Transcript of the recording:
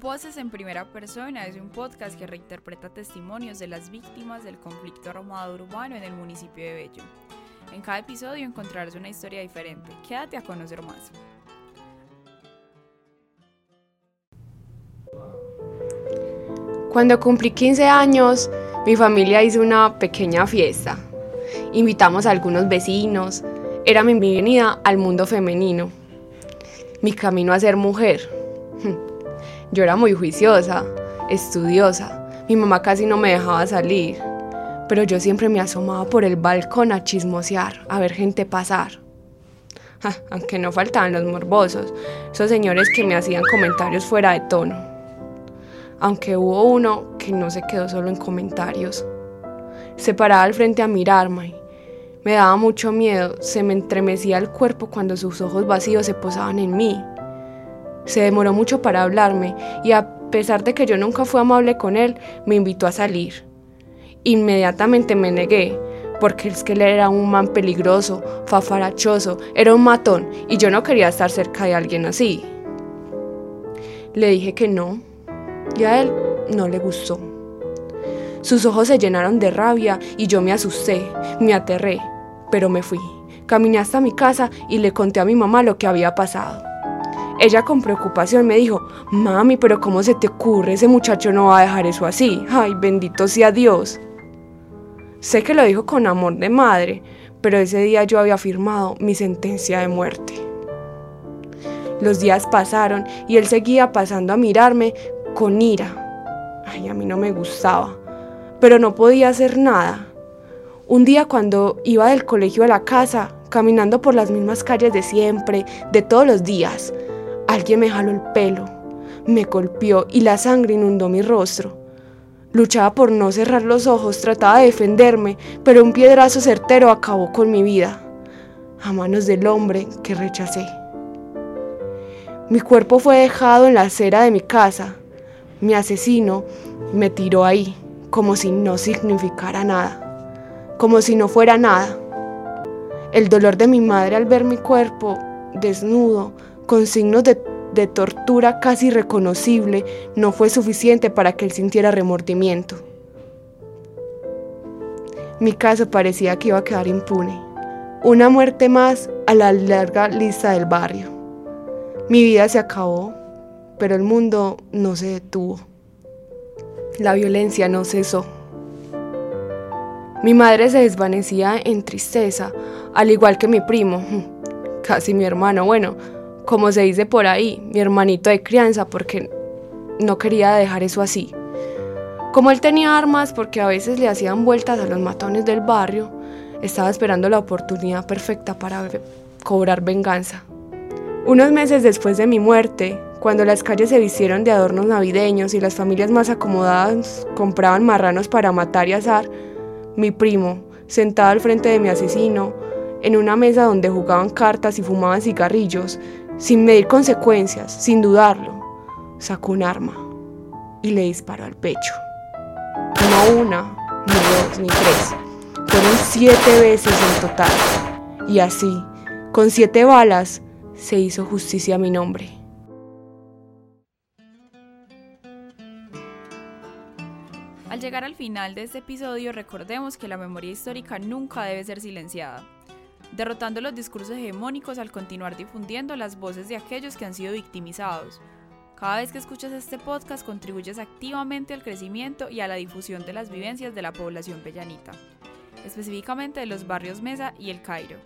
Voces en Primera Persona es un podcast que reinterpreta testimonios de las víctimas del conflicto armado urbano en el municipio de Bello. En cada episodio encontrarás una historia diferente. Quédate a conocer más. Cuando cumplí 15 años, mi familia hizo una pequeña fiesta. Invitamos a algunos vecinos. Era mi bienvenida al mundo femenino. Mi camino a ser mujer. Yo era muy juiciosa, estudiosa. Mi mamá casi no me dejaba salir. Pero yo siempre me asomaba por el balcón a chismosear, a ver gente pasar. aunque no faltaban los morbosos, esos señores que me hacían comentarios fuera de tono aunque hubo uno que no se quedó solo en comentarios. Se paraba al frente a mirarme. Me daba mucho miedo, se me entremecía el cuerpo cuando sus ojos vacíos se posaban en mí. Se demoró mucho para hablarme y a pesar de que yo nunca fui amable con él, me invitó a salir. Inmediatamente me negué, porque es que él era un man peligroso, fafarachoso, era un matón y yo no quería estar cerca de alguien así. Le dije que no, y a él no le gustó. Sus ojos se llenaron de rabia y yo me asusté, me aterré, pero me fui. Caminé hasta mi casa y le conté a mi mamá lo que había pasado. Ella con preocupación me dijo, mami, pero ¿cómo se te ocurre? Ese muchacho no va a dejar eso así. Ay, bendito sea Dios. Sé que lo dijo con amor de madre, pero ese día yo había firmado mi sentencia de muerte. Los días pasaron y él seguía pasando a mirarme con ira. Ay, a mí no me gustaba, pero no podía hacer nada. Un día cuando iba del colegio a la casa, caminando por las mismas calles de siempre, de todos los días, alguien me jaló el pelo, me golpeó y la sangre inundó mi rostro. Luchaba por no cerrar los ojos, trataba de defenderme, pero un piedrazo certero acabó con mi vida, a manos del hombre que rechacé. Mi cuerpo fue dejado en la acera de mi casa, mi asesino me tiró ahí, como si no significara nada, como si no fuera nada. El dolor de mi madre al ver mi cuerpo desnudo, con signos de, tortura casi reconocible, no fue suficiente para que él sintiera remordimiento. Mi caso parecía que iba a quedar impune. Una muerte más a la larga lista del barrio. Mi vida se acabó pero el mundo no se detuvo. La violencia no cesó. Mi madre se desvanecía en tristeza, al igual que mi primo, casi mi hermano, bueno, como se dice por ahí, mi hermanito de crianza, porque no quería dejar eso así. Como él tenía armas, porque a veces le hacían vueltas a los matones del barrio, estaba esperando la oportunidad perfecta para cobrar venganza. Unos meses después de mi muerte, cuando las calles se vistieron de adornos navideños y las familias más acomodadas compraban marranos para matar y asar, mi primo, sentado al frente de mi asesino, en una mesa donde jugaban cartas y fumaban cigarrillos, sin medir consecuencias, sin dudarlo, sacó un arma y le disparó al pecho. No una, ni dos, ni tres. Fueron siete veces en total. Y así, con siete balas, se hizo justicia a mi nombre. Al llegar al final de este episodio, recordemos que la memoria histórica nunca debe ser silenciada, derrotando los discursos hegemónicos al continuar difundiendo las voces de aquellos que han sido victimizados. Cada vez que escuchas este podcast contribuyes activamente al crecimiento y a la difusión de las vivencias de la población pellanita, específicamente de los barrios Mesa y El Cairo.